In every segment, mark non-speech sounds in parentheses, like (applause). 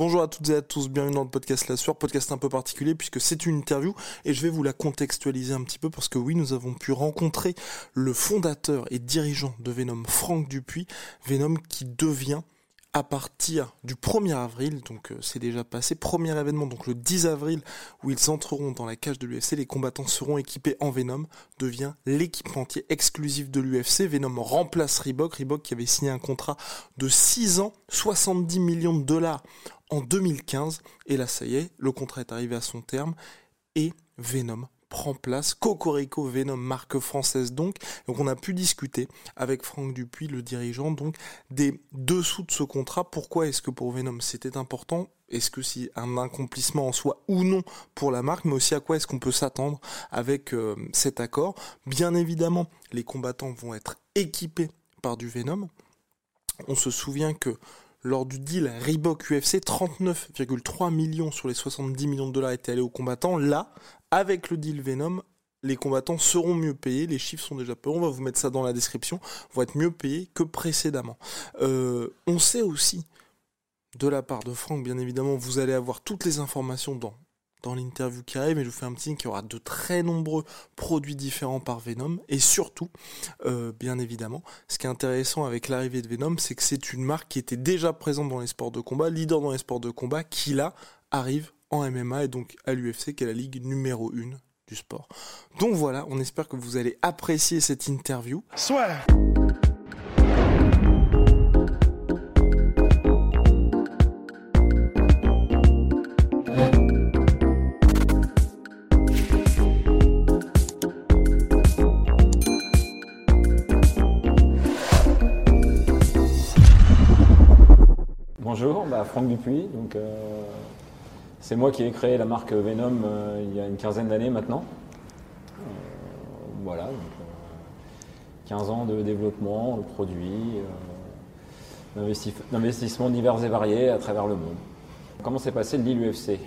Bonjour à toutes et à tous, bienvenue dans le podcast La Sueur, podcast un peu particulier puisque c'est une interview et je vais vous la contextualiser un petit peu parce que oui, nous avons pu rencontrer le fondateur et dirigeant de Venom, Franck Dupuis, Venom qui devient à partir du 1er avril, donc euh, c'est déjà passé, premier événement, donc le 10 avril, où ils entreront dans la cage de l'UFC, les combattants seront équipés en Venom, devient l'équipementier exclusif de l'UFC. Venom remplace Reebok, Reebok qui avait signé un contrat de 6 ans, 70 millions de dollars en 2015, et là ça y est, le contrat est arrivé à son terme, et Venom prend place. Cocorico Venom, marque française donc. Donc on a pu discuter avec Franck Dupuis, le dirigeant, donc des dessous de ce contrat. Pourquoi est-ce que pour Venom c'était important? Est-ce que c'est un accomplissement en soi ou non pour la marque, mais aussi à quoi est-ce qu'on peut s'attendre avec euh, cet accord? Bien évidemment, les combattants vont être équipés par du Venom. On se souvient que lors du deal Reebok UFC, 39,3 millions sur les 70 millions de dollars étaient allés aux combattants. Là, avec le deal Venom, les combattants seront mieux payés, les chiffres sont déjà peu, on va vous mettre ça dans la description, vont être mieux payés que précédemment. Euh, on sait aussi, de la part de Franck, bien évidemment, vous allez avoir toutes les informations dans, dans l'interview qui arrive, mais je vous fais un petit qu'il y aura de très nombreux produits différents par Venom, et surtout, euh, bien évidemment, ce qui est intéressant avec l'arrivée de Venom, c'est que c'est une marque qui était déjà présente dans les sports de combat, leader dans les sports de combat, qui là arrive en MMA et donc à l'UFC qui est la ligue numéro 1 du sport. Donc voilà, on espère que vous allez apprécier cette interview. Soit. Donc, euh, c'est moi qui ai créé la marque Venom euh, il y a une quinzaine d'années maintenant. Euh, voilà, donc, 15 ans de développement, de produits, d'investissements divers et variés à travers le monde. Comment s'est passé le deal UFC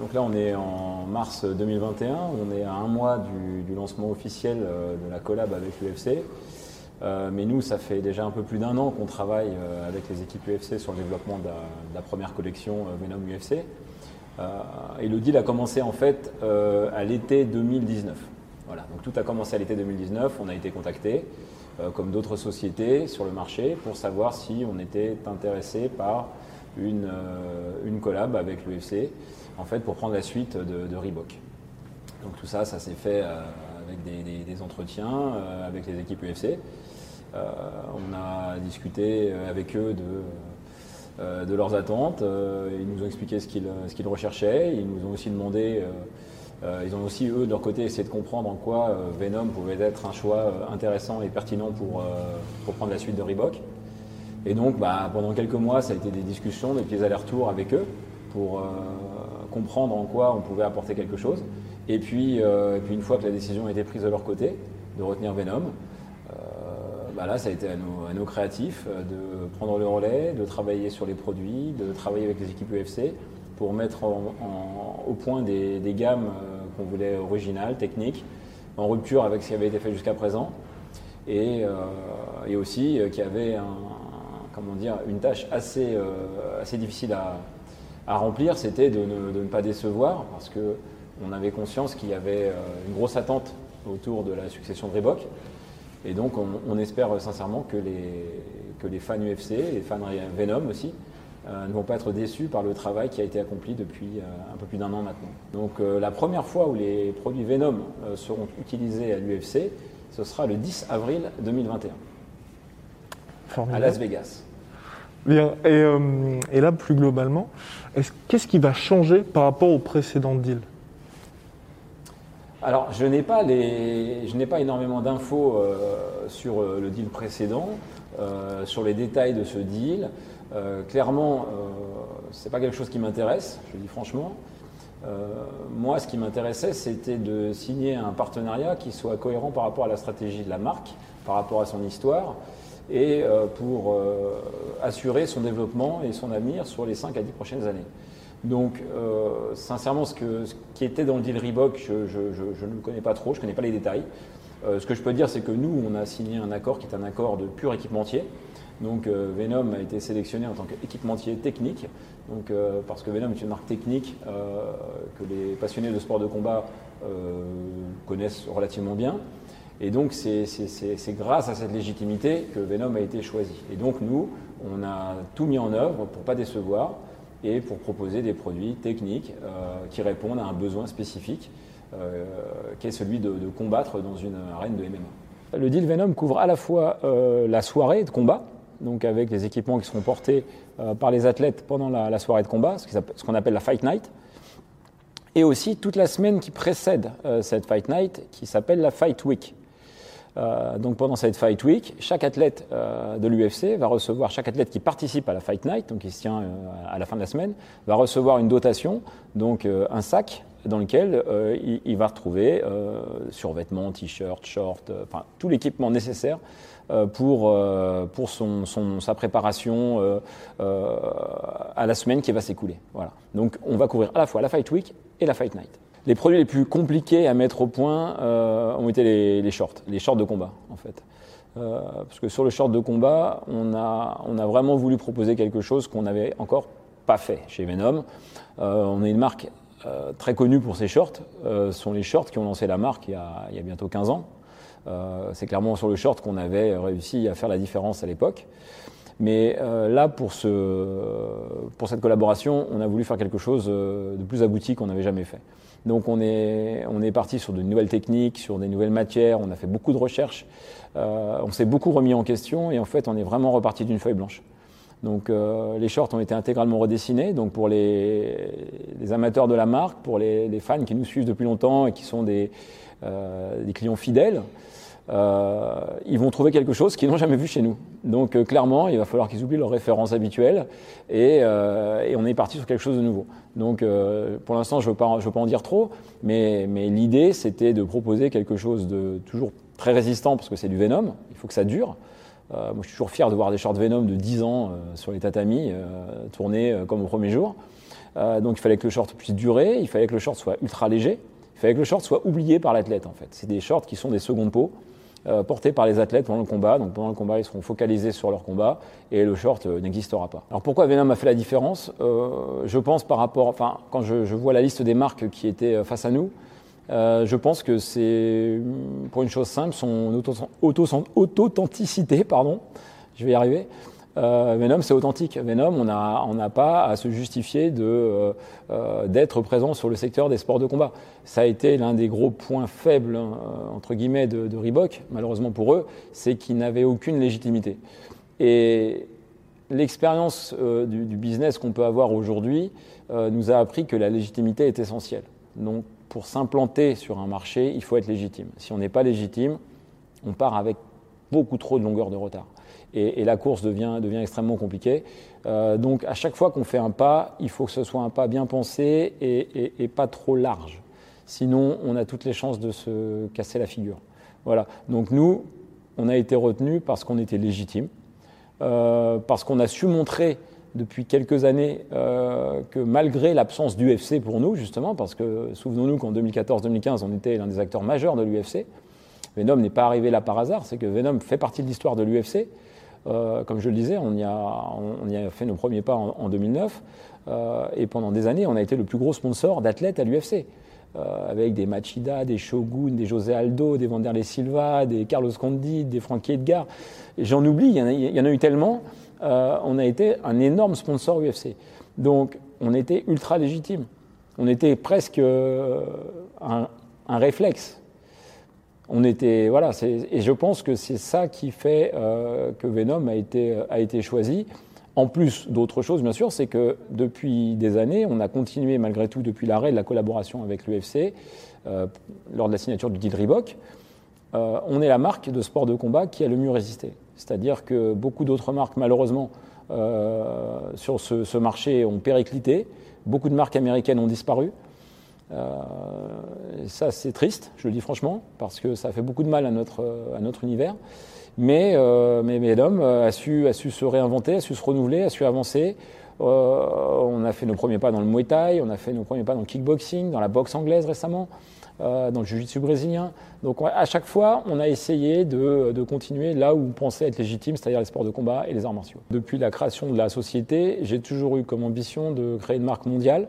donc là, on est en mars 2021, on est à un mois du, du lancement officiel de la collab avec l'UFC. Euh, mais nous, ça fait déjà un peu plus d'un an qu'on travaille euh, avec les équipes UFC sur le développement de la, première collection euh, Venom UFC. et le deal a commencé en fait à l'été 2019. Voilà, donc tout a commencé à l'été 2019. On a été contacté, comme d'autres sociétés sur le marché, pour savoir si on était intéressé par une, une collab avec l'UFC, en fait, pour prendre la suite de, Reebok. Donc tout ça, ça s'est fait avec des, entretiens avec les équipes UFC. Euh, on a discuté avec eux de, euh, leurs attentes. Euh, ils nous ont expliqué ce qu'ils recherchaient. Ils nous ont aussi demandé ils ont aussi, eux, de leur côté, essayé de comprendre en quoi Venom pouvait être un choix intéressant et pertinent pour, pour prendre la suite de Reebok. Et donc, bah, pendant quelques mois, ça a été des discussions, des petits allers-retours avec eux pour comprendre en quoi on pouvait apporter quelque chose. Et puis, et puis, une fois que la décision a été prise de leur côté, de retenir Venom, bah là, ça a été à nos, créatifs euh, de prendre le relais, de travailler sur les produits, de travailler avec les équipes UFC pour mettre au point des, gammes euh, qu'on voulait originales, techniques, en rupture avec ce qui avait été fait jusqu'à présent, et, euh, aussi qui avait comment dire, une tâche assez, difficile à, remplir, c'était de, ne, pas décevoir, parce qu'on avait conscience qu'il y avait une grosse attente autour de la succession de Reebok. Et donc, on, espère sincèrement que les, que les fans UFC, les fans Venom aussi, euh, ne vont pas être déçus par le travail qui a été accompli depuis euh, un peu plus d'un an maintenant. Donc, euh, la première fois où les produits Venom seront utilisés à l'UFC, ce sera le 10 avril 2021 à Las Vegas. Bien. Et, et là, plus globalement, qu'est-ce qui va changer par rapport au précédent deal? Alors, je n'ai pas, les, pas énormément d'infos euh, sur euh, le deal précédent. sur les détails de ce deal. clairement, c'est pas quelque chose qui m'intéresse, je le dis franchement. moi, ce qui m'intéressait, c'était de signer un partenariat qui soit cohérent par rapport à la stratégie de la marque, par rapport à son histoire, et pour assurer son développement et son avenir sur les 5 à 10 prochaines années. Donc, euh, sincèrement, ce, qui était dans le deal Reebok, je, ne le connais pas trop, je ne connais pas les détails. Euh, ce que je peux dire, c'est que nous, on a signé un accord qui est un accord de pur équipementier. Donc, euh, Venom a été sélectionné en tant qu'équipementier technique. Donc, parce que Venom est une marque technique que les passionnés de sport de combat connaissent relativement bien. Et donc, c'est grâce à cette légitimité que Venom a été choisi. Et donc, nous, on a tout mis en œuvre pour ne pas décevoir et pour proposer des produits techniques euh, qui répondent à un besoin spécifique, euh, qui est celui de, combattre dans une arène de MMA. Le deal Venom couvre à la fois euh, la soirée de combat, donc avec les équipements qui seront portés par les athlètes pendant la, soirée de combat, ce qu'on appelle la Fight Night, et aussi toute la semaine qui précède cette Fight Night, qui s'appelle la Fight Week. Euh, donc pendant cette Fight Week, chaque athlète euh, de l'UFC va recevoir, chaque athlète qui participe à la Fight Night, donc qui se tient euh, à la fin de la semaine, va recevoir une dotation, donc un sac dans lequel il, va retrouver survêtements, t-shirts, shorts, enfin tout l'équipement nécessaire pour, pour son, sa préparation à la semaine qui va s'écouler. Voilà. Donc on va couvrir à la fois la Fight Week et la Fight Night. Les produits les plus compliqués à mettre au point euh, ont été les, shorts, les shorts de combat en fait. Euh, parce que sur le short de combat, on a, vraiment voulu proposer quelque chose qu'on n'avait encore pas fait chez Venom. Euh, on est une marque très connue pour ses shorts. ce sont les shorts qui ont lancé la marque il y a, bientôt 15 ans. C'est clairement sur le short qu'on avait réussi à faire la différence à l'époque. Mais là, pour cette collaboration, on a voulu faire quelque chose de plus abouti qu'on n'avait jamais fait. Donc on est, on est parti sur de nouvelles techniques, sur des nouvelles matières, on a fait beaucoup de recherches, euh, on s'est beaucoup remis en question et en fait on est vraiment reparti d'une feuille blanche. Donc euh, les shorts ont été intégralement redessinés. Donc pour les, amateurs de la marque, pour les, fans qui nous suivent depuis longtemps et qui sont des, euh, des clients fidèles, euh, ils vont trouver quelque chose qu'ils n'ont jamais vu chez nous. Donc euh, clairement, il va falloir qu'ils oublient leurs références habituelles et, euh, on est parti sur quelque chose de nouveau. Donc pour l'instant, je ne veux, pas, en dire trop, mais, mais l'idée, c'était de proposer quelque chose de toujours très résistant parce que c'est du Venom, il faut que ça dure. moi, je suis toujours fier de voir des shorts Venom de 10 ans sur les tatamis, tournés comme au premier jour. donc il fallait que le short puisse durer, il fallait que le short soit ultra léger, il fallait que le short soit oublié par l'athlète en fait. C'est des shorts qui sont des secondes peaux. Euh, portés par les athlètes pendant le combat. Donc pendant le combat, ils seront focalisés sur leur combat et le short euh, n'existera pas. Alors pourquoi Venom a fait la différence? Euh, Je pense par rapport, enfin quand je, vois la liste des marques qui étaient face à nous, je pense que c'est pour une chose simple, son auto-authenticité, pardon, je vais y arriver. Euh, Venom, c'est authentique. Venom, on n'a pas à se justifier euh, euh, d'être présent sur le secteur des sports de combat. Ça a été l'un des gros points faibles, hein, entre guillemets, de, Reebok, malheureusement pour eux, c'est qu'ils n'avaient aucune légitimité. Et l'expérience du, du, business qu'on peut avoir aujourd'hui nous a appris que la légitimité est essentielle. Donc, pour s'implanter sur un marché, il faut être légitime. Si on n'est pas légitime, on part avec beaucoup trop de longueur de retard et, la course devient, extrêmement compliquée. Euh, donc à chaque fois qu'on fait un pas, il faut que ce soit un pas bien pensé et, pas trop large. Sinon, on a toutes les chances de se casser la figure. Voilà. Donc nous, on a été retenus parce qu'on était légitime, euh, parce qu'on a su montrer depuis quelques années euh, que malgré l'absence d'UFC pour nous, justement, parce que souvenons-nous qu'en 2014-2015, on était l'un des acteurs majeurs de l'UFC, Venom n'est pas arrivé là par hasard, c'est que Venom fait partie de l'histoire de l'UFC. Euh, comme je le disais, on y a, fait nos premiers pas en, 2009. Euh, et pendant des années, on a été le plus gros sponsor d'athlètes à l'UFC. Euh, avec des Machida, des Shogun, des José Aldo, des Vanderlei Silva, des Carlos Condit, des Frankie Edgar. J'en oublie, il y, en a, eu tellement. on a été un énorme sponsor UFC. Donc, on était ultra légitime. On était presque un réflexe on était voilà et je pense que c'est ça qui fait euh, que Venom a été a été choisi en plus d'autres choses bien sûr c'est que depuis des années on a continué malgré tout depuis l'arrêt de la collaboration avec l'UFC euh, lors de la signature du deal Reebok euh, on est la marque de sport de combat qui a le mieux résisté c'est-à-dire que beaucoup d'autres marques, malheureusement, sur ce, marché ont périclité. Beaucoup de marques américaines ont disparu. Ça, c'est triste, je le dis franchement, parce que ça fait beaucoup de mal à notre, à notre univers. Mais, mais, l'homme a su, a su se réinventer, a su se renouveler, a su avancer. on a fait nos premiers pas dans le Muay Thai, on a fait nos premiers pas dans le kickboxing, dans la boxe anglaise récemment. Euh, dans le jiu-jitsu brésilien. Donc à chaque fois, on a essayé de, de continuer là où on pensait être légitime, c'est-à-dire les sports de combat et les arts martiaux. Depuis la création de la société, j'ai toujours eu comme ambition de créer une marque mondiale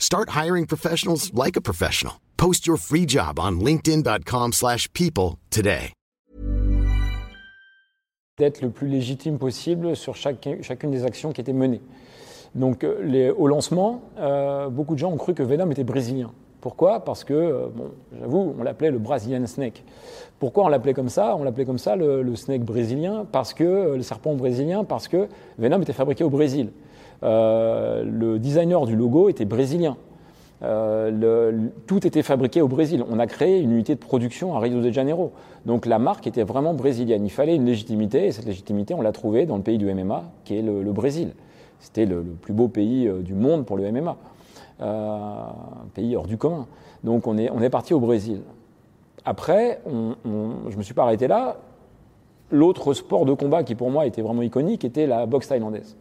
Start hiring professionals like a professional. Post your free job on linkedin.com/people today. d'être le plus légitime possible sur chacune des actions qui étaient menées. Donc euh, au lancement, euh, beaucoup de gens ont cru que Venom était brésilien. Pourquoi? Parce que, euh, bon, j'avoue, on l'appelait le Brazilian Snake. Pourquoi on l'appelait comme ça? On l'appelait comme ça le, snake brésilien, parce que le serpent brésilien, parce que Venom était fabriqué au Brésil. Le designer du logo était brésilien. Euh, tout était fabriqué au Brésil. On a créé une unité de production à Rio de Janeiro. Donc la marque était vraiment brésilienne. Il fallait une légitimité, et cette légitimité, on l'a trouvée dans le pays du MMA, qui est le, Brésil. C'était le, plus beau pays euh, du monde pour le MMA. Euh, un pays hors du commun. Donc on est parti au Brésil. Après, je ne me suis pas arrêté là. L'autre sport de combat qui pour moi était vraiment iconique était la boxe thaïlandaise.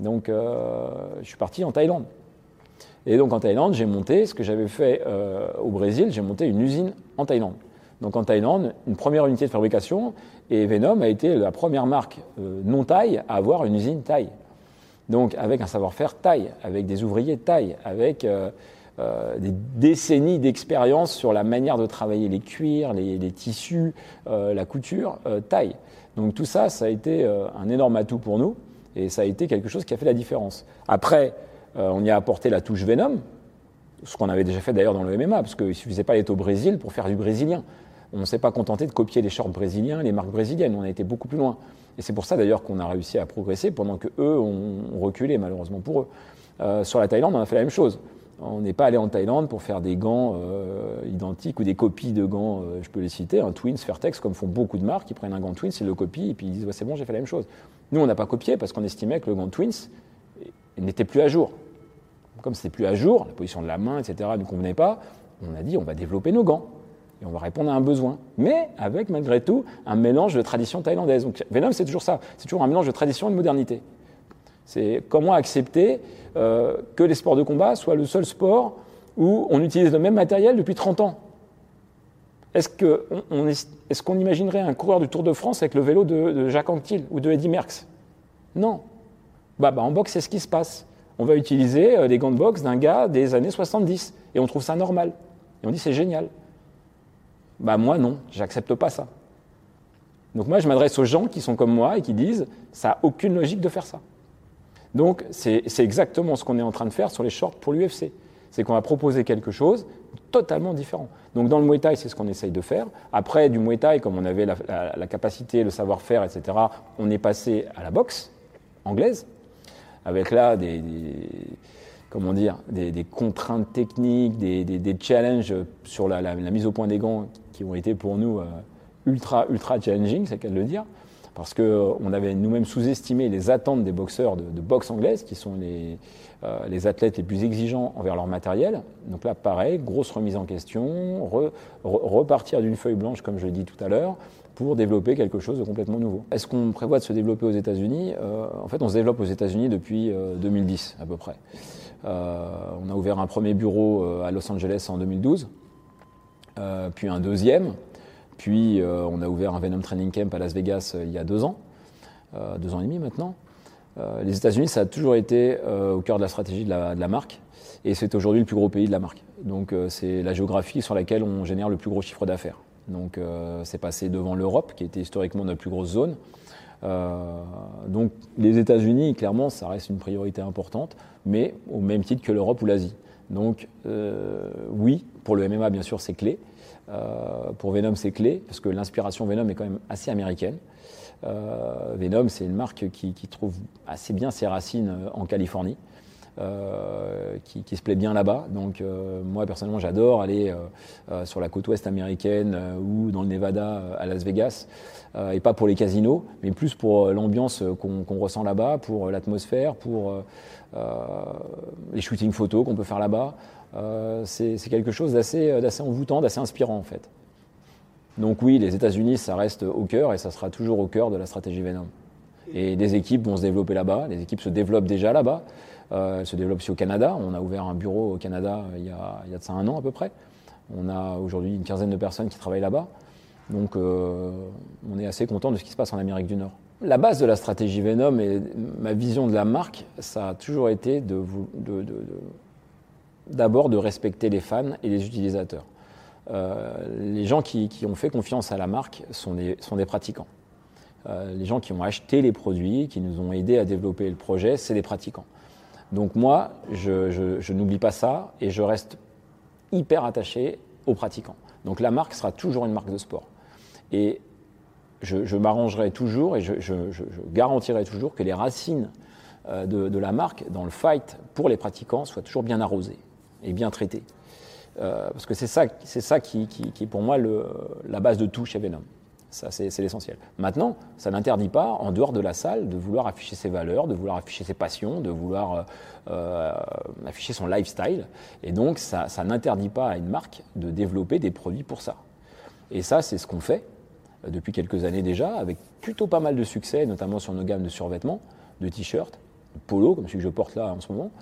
Donc je suis parti en Thaïlande. Et donc en Thaïlande, j'ai monté ce que j'avais fait euh, au Brésil, j'ai monté une usine en Thaïlande. Donc en Thaïlande, une première unité de fabrication, et Venom a été la première marque euh, non thaï à avoir une usine thaï. Donc avec un savoir-faire thaï, avec des ouvriers thaï, avec euh, des décennies d'expérience sur la manière de travailler les cuirs, les, les tissus, la couture thaï. Donc tout ça, ça a été un énorme atout pour nous, et ça a été quelque chose qui a fait la différence. Après, euh, on y a apporté la touche Venom, ce qu'on avait déjà fait d'ailleurs dans le MMA, parce qu'il ne suffisait pas d'être au Brésil pour faire du brésilien. On ne s'est pas contenté de copier les shorts brésiliens, les marques brésiliennes, on a été beaucoup plus loin. Et c'est pour ça d'ailleurs qu'on a réussi à progresser pendant que eux ont, reculé malheureusement pour eux. Euh, sur la Thaïlande, on a fait la même chose. On n'est pas allé en Thaïlande pour faire des gants euh, identiques ou des copies de gants, je peux les citer, un Twins, Fairtex, comme font beaucoup de marques, ils prennent un gant Twins, ils le copient et puis ils disent c'est bon, j'ai fait la même chose. Nous, on n'a pas copié parce qu'on estimait que le gant Twins, n'était plus à jour. Comme c'était plus à jour, la position de la main, etc., ne convenait pas, on a dit on va développer nos gants et on va répondre à un besoin. Mais avec malgré tout un mélange de tradition thaïlandaise. Donc Venom, c'est toujours ça, c'est toujours un mélange de tradition et de modernité. C'est comment accepter euh, que les sports de combat soient le seul sport où on utilise le même matériel depuis 30 ans. Est-ce qu'on imaginerait un coureur du Tour de France avec le vélo de, Jacques Anquetil ou de Eddy Merckx? Non. Bah, bah, en boxe, c'est ce qui se passe. On va utiliser euh, les gants de boxe d'un gars des années 70 et on trouve ça normal. Et on dit c'est génial. Bah moi non, j'accepte pas ça. Donc moi je m'adresse aux gens qui sont comme moi et qui disent ça n'a aucune logique de faire ça. Donc c'est exactement ce qu'on est en train de faire sur les shorts pour l'UFC. C'est qu'on va proposer quelque chose totalement différent. Donc dans le Muay Thai, c'est ce qu'on essaye de faire. Après, du Muay Thai, comme on avait la, capacité, le savoir-faire, etc., on est passé à la boxe anglaise, avec là des, comment dire, des, contraintes techniques, des, challenges sur la, mise au point des gants qui ont été pour nous euh, ultra, ultra challenging, c'est qu'à le dire, parce qu'on euh, avait nous-mêmes sous-estimé les attentes des boxeurs de, boxe anglaise, qui sont les, euh, les, athlètes les plus exigeants envers leur matériel. Donc là, pareil, grosse remise en question, repartir d'une feuille blanche, comme je l'ai dit tout à l'heure, pour développer quelque chose de complètement nouveau. Est-ce qu'on prévoit de se développer aux États-Unis? Euh, En fait, on se développe aux États-Unis depuis 2010 euh, à peu près. On a ouvert un premier bureau à Los Angeles en 2012, puis un deuxième, puis on a ouvert un Venom Training Camp à Las Vegas il y a deux ans, deux ans et demi maintenant. les États-Unis, ça a toujours été au cœur de la stratégie de la, marque, et c'est aujourd'hui le plus gros pays de la marque. Donc c'est la géographie sur laquelle on génère le plus gros chiffre d'affaires. Donc euh, c'est passé devant l'Europe, qui était historiquement notre plus grosse zone. donc les États-Unis, clairement, ça reste une priorité importante, mais au même titre que l'Europe ou l'Asie. Donc oui, pour le MMA, bien sûr, c'est clé. pour Venom, c'est clé, parce que l'inspiration Venom est quand même assez américaine. Venom, c'est une marque qui, trouve assez bien ses racines en Californie. Euh, qui, se plaît bien là-bas. Donc euh, moi personnellement j'adore aller euh, sur la côte ouest américaine ou dans le Nevada à Las Vegas. et pas pour les casinos, mais plus pour l'ambiance qu'on ressent là-bas, pour l'atmosphère, pour les shootings photos qu'on peut faire là-bas. c'est quelque chose d'assez envoûtant, d'assez inspirant en fait. Donc oui, les États-Unis, ça reste au cœur et ça sera toujours au cœur de la stratégie Venom. Et des équipes vont se développer là-bas, les équipes se développent déjà là-bas. Euh, elle se développe aussi au Canada. On a ouvert un bureau au Canada euh, il y a, il y a de ça un an à peu près. On a aujourd'hui une quinzaine de personnes qui travaillent là-bas. Donc euh, on est assez content de ce qui se passe en Amérique du Nord. La base de la stratégie Venom et ma vision de la marque, ça a toujours été d'abord de, respecter les fans et les utilisateurs. les gens qui, ont fait confiance à la marque sont des, sont des pratiquants. les gens qui ont acheté les produits, qui nous ont aidés à développer le projet, c'est des pratiquants. Donc moi, je, n'oublie pas ça et je reste hyper attaché aux pratiquants. Donc la marque sera toujours une marque de sport. Et je, m'arrangerai toujours et je, garantirai toujours que les racines euh, de, la marque dans le fight pour les pratiquants soient toujours bien arrosées et bien traitées. Euh, parce que c'est ça, qui, est pour moi la base de tout chez Venom. Ça, c'est l'essentiel. Maintenant, ça n'interdit pas, en dehors de la salle, de vouloir afficher ses valeurs, de vouloir afficher ses passions, de vouloir euh, euh, afficher son lifestyle. Et donc, ça, n'interdit pas à une marque de développer des produits pour ça. Et ça, c'est ce qu'on fait euh, depuis quelques années déjà, avec plutôt pas mal de succès, notamment sur nos gammes de survêtements, de t-shirts, de polo, comme celui que je porte là en ce moment.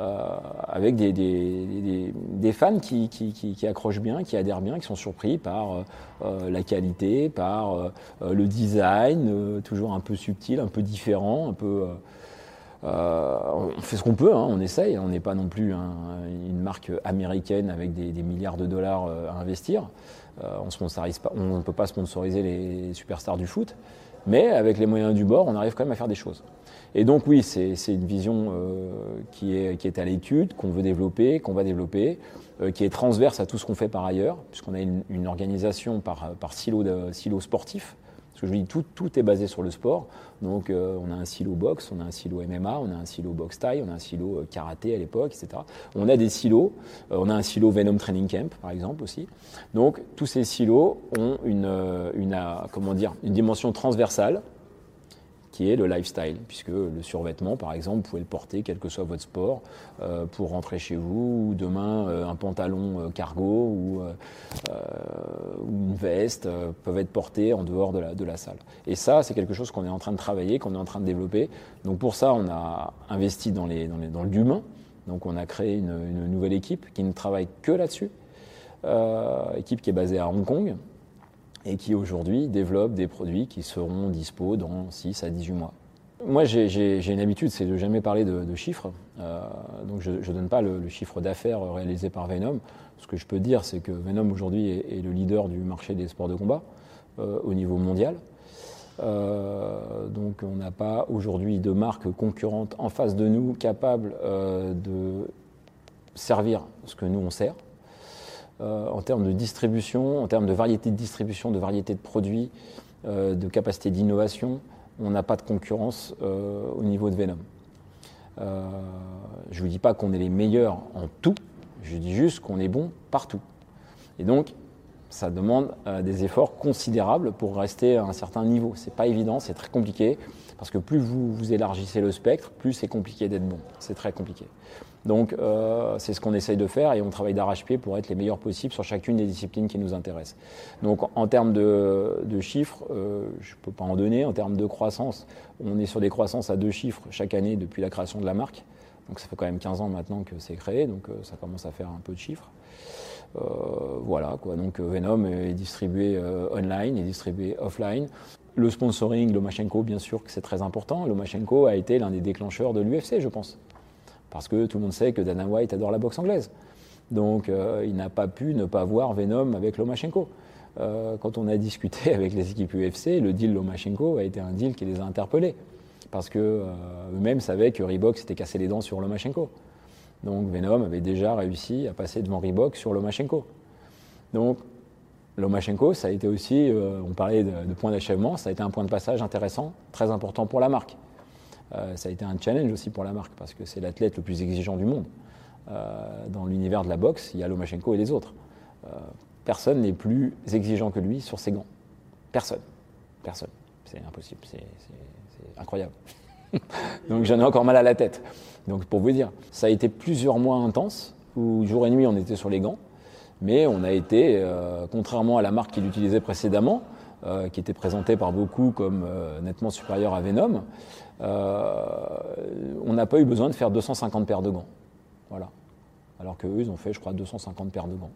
Euh, avec des, fans qui, accrochent bien, qui adhèrent bien, qui sont surpris par euh, euh, la qualité, par le design, toujours un peu subtil, un peu différent, un peu. on fait ce qu'on peut, hein, on essaye, on n'est pas non plus une marque américaine avec des, milliards de dollars à investir. on ne peut pas sponsoriser les superstars du foot, mais avec les moyens du bord, on arrive quand même à faire des choses. Et donc oui, c'est une vision euh, qui, est, à l'étude, qu'on veut développer, qu'on va développer, euh, qui est transverse à tout ce qu'on fait par ailleurs, puisqu'on a une, organisation par, par silo, sportif. Parce que je dis tout, est basé sur le sport. Donc euh, on a un silo boxe, on a un silo MMA, on a un silo boxe taille, on a un silo karaté à l'époque, etc. On a des silos, on a un silo Venom Training Camp par exemple aussi. Donc tous ces silos ont une dimension transversale qui est le lifestyle, puisque le survêtement, par exemple, vous pouvez le porter, quel que soit votre sport, euh, pour rentrer chez vous, ou demain euh, un pantalon euh, cargo ou, une veste peuvent être portés en dehors de la, salle. Et ça, c'est quelque chose qu'on est en train de travailler, qu'on est en train de développer. Donc pour ça, on a investi dans, les, dans, l'humain. Donc on a créé une, nouvelle équipe qui ne travaille que là-dessus. équipe qui est basée à Hong Kong, et qui aujourd'hui développe des produits qui seront dispo dans 6 à 18 mois. Moi, j'ai une habitude, c'est de jamais parler de, chiffres. Euh, donc, je ne donne pas le, chiffre d'affaires réalisé par Venom. Ce que je peux dire, c'est que Venom aujourd'hui est, le leader du marché des sports de combat euh, au niveau mondial. Euh, donc, on n'a pas aujourd'hui de marque concurrente en face de nous capable de servir ce que nous on sert. Euh, en termes de distribution, en termes de variété de distribution, de variété de produits, euh, de capacité d'innovation, on n'a pas de concurrence euh, au niveau de Venom. je ne vous dis pas qu'on est les meilleurs en tout, je dis juste qu'on est bon partout. Et donc, ça demande des efforts considérables pour rester à un certain niveau. C'est pas évident, c'est très compliqué, parce que plus vous, vous élargissez le spectre, plus c'est compliqué d'être bon. C'est très compliqué. Donc euh, c'est ce qu'on essaye de faire et on travaille d'arrache-pied pour être les meilleurs possibles sur chacune des disciplines qui nous intéressent. Donc en termes de, chiffres, euh, je ne peux pas en donner. En termes de croissance, on est sur des croissances à deux chiffres chaque année depuis la création de la marque. Donc ça fait quand même 15 ans maintenant que c'est créé, donc euh, ça commence à faire un peu de chiffres. voilà quoi, donc Venom est distribué online, est distribué offline. Le sponsoring, Lomachenko, bien sûr que c'est très important. Lomachenko a été l'un des déclencheurs de l'UFC, je pense parce que tout le monde sait que Dana White adore la boxe anglaise. Donc euh, il n'a pas pu ne pas voir Venom avec Lomachenko. euh, quand on a discuté (laughs) avec les équipes UFC, le deal Lomachenko a été un deal qui les a interpellés. Parce qu'eux-mêmes savaient que Reebok s'était cassé les dents sur Lomachenko. Donc Venom avait déjà réussi à passer devant Reebok sur Lomachenko. Donc Lomachenko, ça a été aussi, on parlait de, de point d'achèvement, ça a été un point de passage intéressant, très important pour la marque. Ça a été un challenge aussi pour la marque, parce que c'est l'athlète le plus exigeant du monde. Euh, dans l'univers de la boxe, il y a Lomachenko et les autres. Euh, personne n'est plus exigeant que lui sur ses gants. Personne. Personne. C'est impossible. C'est incroyable. (laughs) Donc j'en ai encore mal à la tête. Donc pour vous dire, ça a été plusieurs mois intenses où jour et nuit on était sur les gants, mais on a été, euh, contrairement à la marque qu'il utilisait précédemment, qui était présentée par beaucoup comme nettement supérieure à Venom, on n'a pas eu besoin de faire 250 paires de gants. Voilà. Alors qu'eux, ils ont fait, je crois, 250 paires de gants.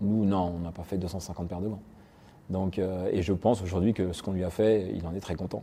Nous, non, on n'a pas fait 250 paires de gants. Donc, euh, et je pense aujourd'hui que ce qu'on lui a fait, il en est très content.